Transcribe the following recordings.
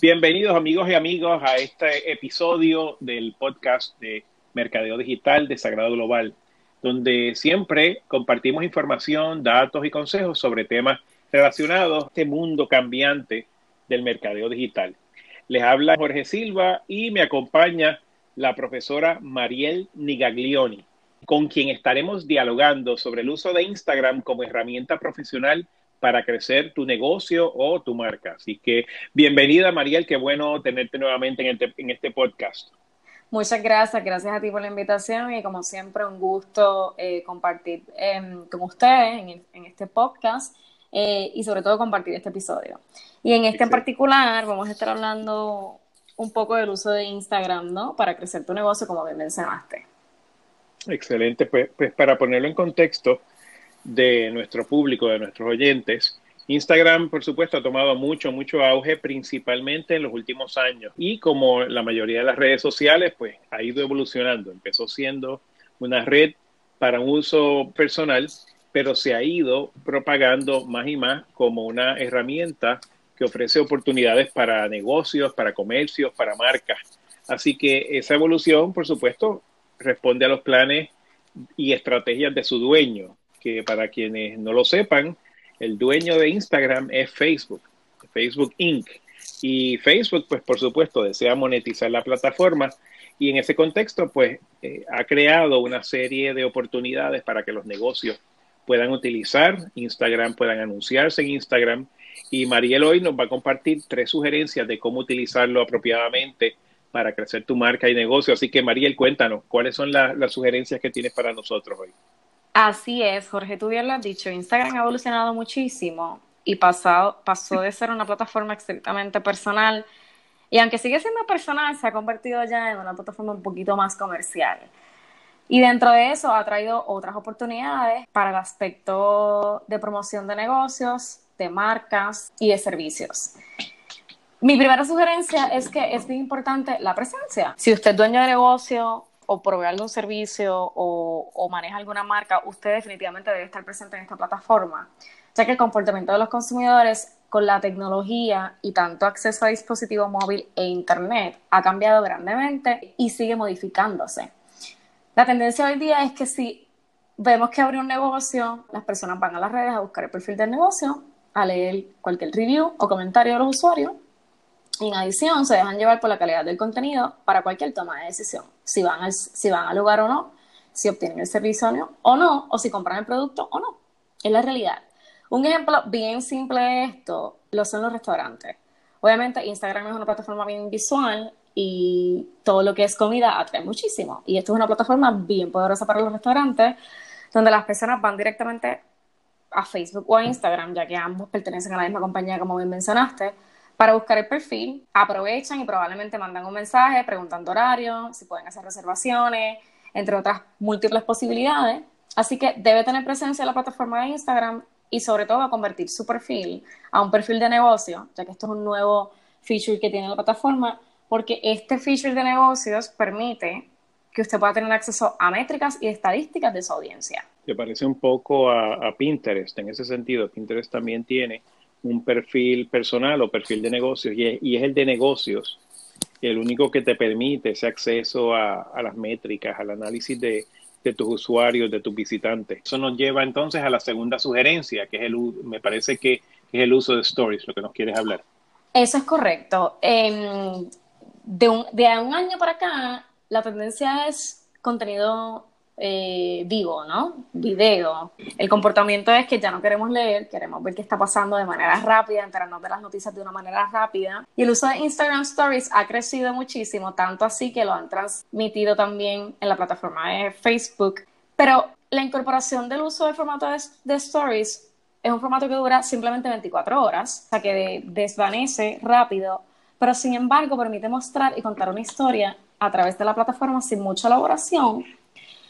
Bienvenidos amigos y amigos a este episodio del podcast de Mercadeo Digital de Sagrado Global, donde siempre compartimos información, datos y consejos sobre temas relacionados a este mundo cambiante del mercadeo digital. Les habla Jorge Silva y me acompaña la profesora Mariel Nigaglioni, con quien estaremos dialogando sobre el uso de Instagram como herramienta profesional para crecer tu negocio o tu marca. Así que bienvenida, Mariel, qué bueno tenerte nuevamente en, este, en este podcast. Muchas gracias, gracias a ti por la invitación y como siempre un gusto eh, compartir em, con ustedes en, este podcast eh, y sobre todo compartir este episodio. Y en este en particular vamos a estar hablando un poco del uso de Instagram, ¿no? Para crecer tu negocio, como bien mencionaste. Excelente, pues, pues para ponerlo en contexto, de nuestro público, de nuestros oyentes. Instagram, por supuesto, ha tomado mucho, mucho auge, principalmente en los últimos años. Y como la mayoría de las redes sociales, pues ha ido evolucionando. Empezó siendo una red para un uso personal, pero se ha ido propagando más y más como una herramienta que ofrece oportunidades para negocios, para comercios, para marcas. Así que esa evolución, por supuesto, responde a los planes y estrategias de su dueño que para quienes no lo sepan, el dueño de Instagram es Facebook, Facebook Inc. Y Facebook, pues por supuesto, desea monetizar la plataforma y en ese contexto, pues eh, ha creado una serie de oportunidades para que los negocios puedan utilizar Instagram, puedan anunciarse en Instagram. Y Mariel hoy nos va a compartir tres sugerencias de cómo utilizarlo apropiadamente para crecer tu marca y negocio. Así que Mariel, cuéntanos, ¿cuáles son las sugerencias que tienes para nosotros hoy? Así es, Jorge, tú bien lo has dicho, Instagram ha evolucionado muchísimo y pasado, pasó de ser una plataforma estrictamente personal y aunque sigue siendo personal, se ha convertido ya en una plataforma un poquito más comercial. Y dentro de eso ha traído otras oportunidades para el aspecto de promoción de negocios, de marcas y de servicios. Mi primera sugerencia es que es bien importante la presencia. Si usted es dueño de negocio o proveer algún servicio o, maneja alguna marca, usted definitivamente debe estar presente en esta plataforma, ya que el comportamiento de los consumidores con la tecnología y tanto acceso a dispositivo móvil e internet ha cambiado grandemente y sigue modificándose. La tendencia hoy día es que si vemos que abre un negocio, las personas van a las redes a buscar el perfil del negocio, a leer cualquier review o comentario de los usuarios en adición, se dejan llevar por la calidad del contenido para cualquier toma de decisión, si van al, si van al lugar o no, si obtienen el servicio o no, o si compran el producto o no. Es la realidad. Un ejemplo bien simple de esto lo son los restaurantes. Obviamente Instagram es una plataforma bien visual y todo lo que es comida atrae muchísimo. Y esto es una plataforma bien poderosa para los restaurantes, donde las personas van directamente a Facebook o a Instagram, ya que ambos pertenecen a la misma compañía como bien mencionaste, para buscar el perfil, aprovechan y probablemente mandan un mensaje preguntando horario, si pueden hacer reservaciones, entre otras múltiples posibilidades. Así que debe tener presencia en la plataforma de Instagram y sobre todo convertir su perfil a un perfil de negocio, ya que esto es un nuevo feature que tiene la plataforma, porque este feature de negocios permite que usted pueda tener acceso a métricas y estadísticas de su audiencia. ¿Te parece un poco a Pinterest en ese sentido? Pinterest también tiene un perfil personal o perfil de negocios y es, el de negocios el único que te permite ese acceso a, las métricas, al análisis de, tus usuarios, de tus visitantes. Eso nos lleva entonces a la segunda sugerencia, que es el, me parece que es el uso de stories, lo que nos quieres hablar. Eso es correcto. Em, de, un, de un año para acá, la tendencia es contenido eh, vivo, ¿no? Video. El comportamiento es que ya no queremos leer, queremos ver qué está pasando de manera rápida, enterarnos de las noticias de una manera rápida. Y el uso de Instagram Stories ha crecido muchísimo, tanto así que lo han transmitido también en la plataforma de Facebook. Pero la incorporación del uso del formato de, Stories es un formato que dura simplemente 24 horas, o sea que desvanece rápido, pero sin embargo permite mostrar y contar una historia a través de la plataforma sin mucha elaboración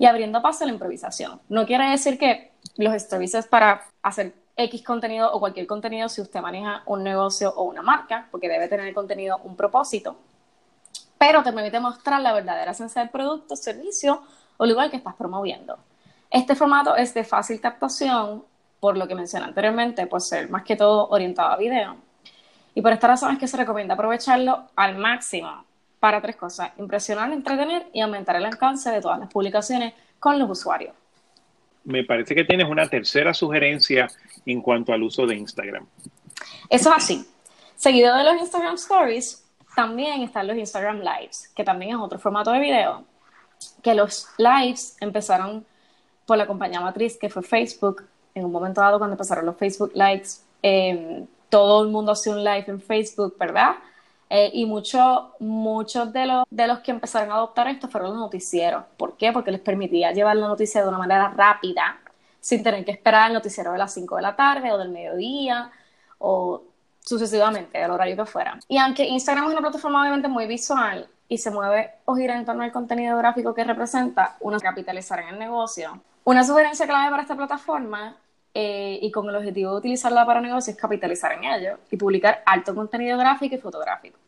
y abriendo paso a la improvisación. No quiere decir que los es para hacer X contenido o cualquier contenido si usted maneja un negocio o una marca, porque debe tener el contenido un propósito, pero te permite mostrar la verdadera esencia del producto, servicio o lugar que estás promoviendo. Este formato es de fácil captación, por lo que mencioné anteriormente, por ser más que todo orientado a video. Y por esta razón es que se recomienda aprovecharlo al máximo para tres cosas, impresionar, entretener y aumentar el alcance de todas las publicaciones con los usuarios. Me parece que tienes una tercera sugerencia en cuanto al uso de Instagram. Eso es así. Seguido de los Instagram Stories, también están los Instagram Lives, que también es otro formato de video, que los lives empezaron por la compañía matriz que fue Facebook. En un momento dado, cuando empezaron los Facebook Lives, eh, todo el mundo hacía un live en Facebook, ¿verdad? Eh, y muchos muchos de los, de los que empezaron a adoptar esto fueron los noticieros. ¿Por qué? Porque les permitía llevar la noticia de una manera rápida, sin tener que esperar el noticiero de las 5 de la tarde o del mediodía o sucesivamente, el horario que fuera. Y aunque Instagram es una plataforma obviamente muy visual y se mueve o gira en torno al contenido gráfico que representa, uno capitalizar en el negocio. Una sugerencia clave para esta plataforma eh, y con el objetivo de utilizarla para negocios capitalizar en ello y publicar alto contenido gráfico y fotográfico.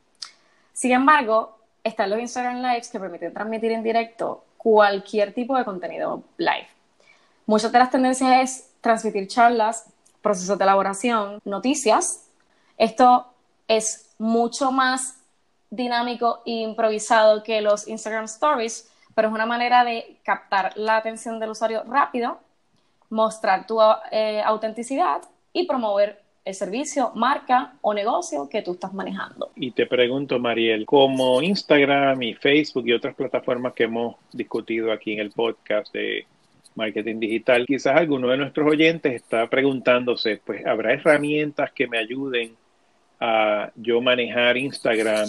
Sin embargo, están los Instagram Lives que permiten transmitir en directo cualquier tipo de contenido live. Muchas de las tendencias es transmitir charlas, procesos de elaboración, noticias. Esto es mucho más dinámico e improvisado que los Instagram Stories, pero es una manera de captar la atención del usuario rápido mostrar tu eh, autenticidad y promover el servicio, marca o negocio que tú estás manejando. Y te pregunto, Mariel, como Instagram y Facebook y otras plataformas que hemos discutido aquí en el podcast de marketing digital, quizás alguno de nuestros oyentes está preguntándose, pues, ¿habrá herramientas que me ayuden a yo manejar Instagram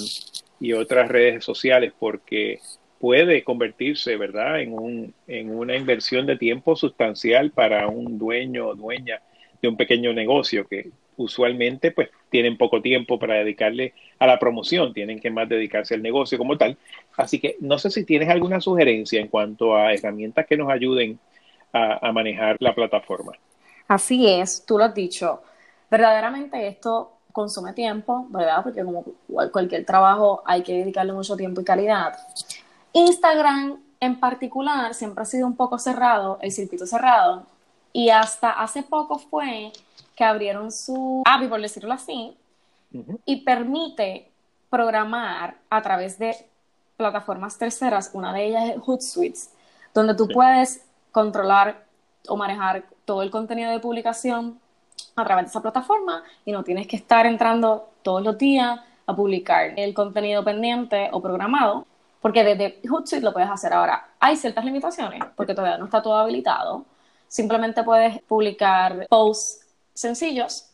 y otras redes sociales? Porque puede convertirse, ¿verdad?, en, un, en una inversión de tiempo sustancial para un dueño o dueña de un pequeño negocio que usualmente pues tienen poco tiempo para dedicarle a la promoción, tienen que más dedicarse al negocio como tal. Así que no sé si tienes alguna sugerencia en cuanto a herramientas que nos ayuden a, a manejar la plataforma. Así es, tú lo has dicho. Verdaderamente esto consume tiempo, ¿verdad? Porque como cualquier trabajo hay que dedicarle mucho tiempo y calidad. Instagram en particular siempre ha sido un poco cerrado, el circuito cerrado, y hasta hace poco fue que abrieron su API, por decirlo así, y permite programar a través de plataformas terceras, una de ellas es Hootsuite, donde tú puedes controlar o manejar todo el contenido de publicación a través de esa plataforma y no tienes que estar entrando todos los días a publicar el contenido pendiente o programado porque desde Hootsuite lo puedes hacer ahora. Hay ciertas limitaciones, porque todavía no está todo habilitado. Simplemente puedes publicar posts sencillos,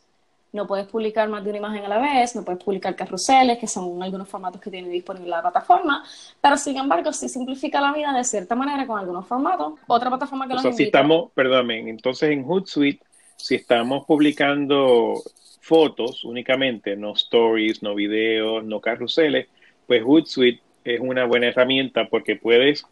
no puedes publicar más de una imagen a la vez, no puedes publicar carruseles, que son algunos formatos que tiene disponible la plataforma, pero sin embargo sí simplifica la vida de cierta manera con algunos formatos. Otra plataforma que o sea, si estamos, perdóname, entonces en Hootsuite, si estamos publicando fotos únicamente, no stories, no videos, no carruseles, pues Hootsuite es una buena herramienta porque puedes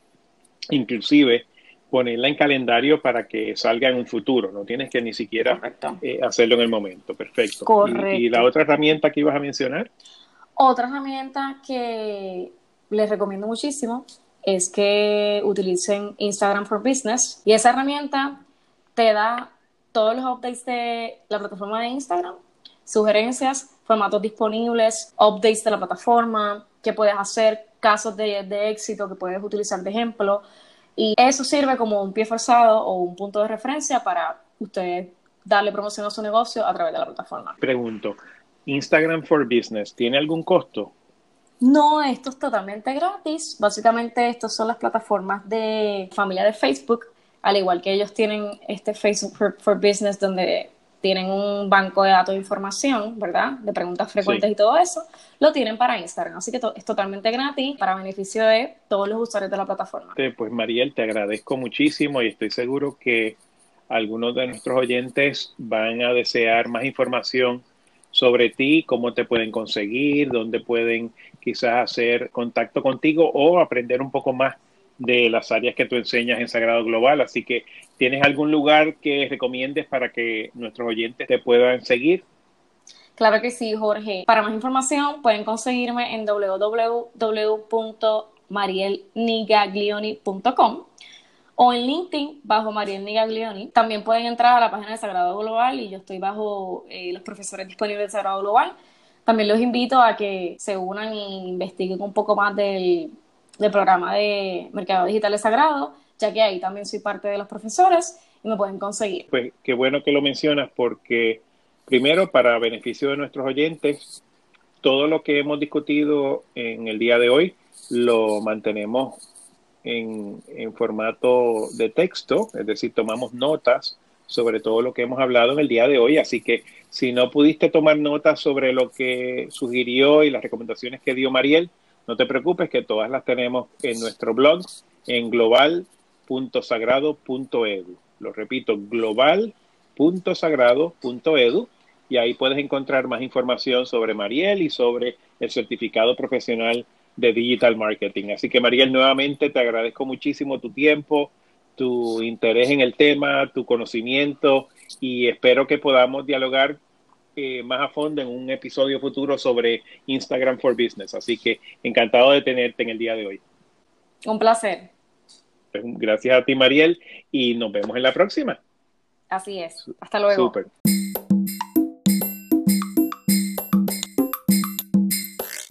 inclusive ponerla en calendario para que salga en un futuro, no tienes que ni siquiera eh, hacerlo en el momento, perfecto. ¿Y, la otra herramienta que ibas a mencionar? Otra herramienta que les recomiendo muchísimo es que utilicen Instagram for Business. Y esa herramienta te da todos los updates de la plataforma de Instagram, sugerencias, formatos disponibles, updates de la plataforma, qué puedes hacer, casos de, éxito que puedes utilizar de ejemplo. Y eso sirve como un pie forzado o un punto de referencia para usted darle promoción a su negocio a través de la plataforma. Pregunto, Instagram for Business, ¿tiene algún costo? No, esto es totalmente gratis. Básicamente, estas son las plataformas de familia de Facebook, al igual que ellos tienen este Facebook for Business, donde tienen un banco de datos de información, ¿verdad? De preguntas frecuentes y todo eso, lo tienen para Instagram. Así que es totalmente gratis para beneficio de todos los usuarios de la plataforma. Pues Mariel, te agradezco muchísimo y estoy seguro que algunos de nuestros oyentes van a desear más información sobre ti, cómo te pueden conseguir, dónde pueden quizás hacer contacto contigo o aprender un poco más de las áreas que tú enseñas en Sagrado Global. Así que, ¿tienes algún lugar que recomiendes para que nuestros oyentes te puedan seguir? Claro que sí, Jorge. Para más información pueden conseguirme en www.marielnigaglioni.com o en LinkedIn bajo Mariel Nigaglioni. También pueden entrar a la página de Sagrado Global y yo estoy bajo eh, los profesores disponibles de Sagrado Global También los invito a que se unan e investiguen un poco más del, del programa de Mercado Digital Sagrado, ya que ahí también soy parte de los profesores y me pueden conseguir. Pues qué bueno que lo mencionas porque primero para beneficio de nuestros oyentes, todo lo que hemos discutido en el día de hoy lo mantenemos en, en formato de texto, es decir, tomamos notas sobre todo lo que hemos hablado en el día de hoy. Así que si no pudiste tomar notas sobre lo que sugirió y las recomendaciones que dio Mariel, no te preocupes que todas las tenemos en nuestro blog en global.sagrado.edu. Lo repito, global.sagrado.edu y ahí puedes encontrar más información sobre Mariel y sobre el certificado profesional de Digital Marketing. Así que Mariel, nuevamente te agradezco muchísimo tu tiempo, tu interés en el tema, tu conocimiento y espero que podamos dialogar eh, más a fondo en un episodio futuro sobre Instagram for Business. Así que encantado de tenerte en el día de hoy. Un placer. Gracias a ti, Mariel, y nos vemos en la próxima. Así es. Hasta luego. Super.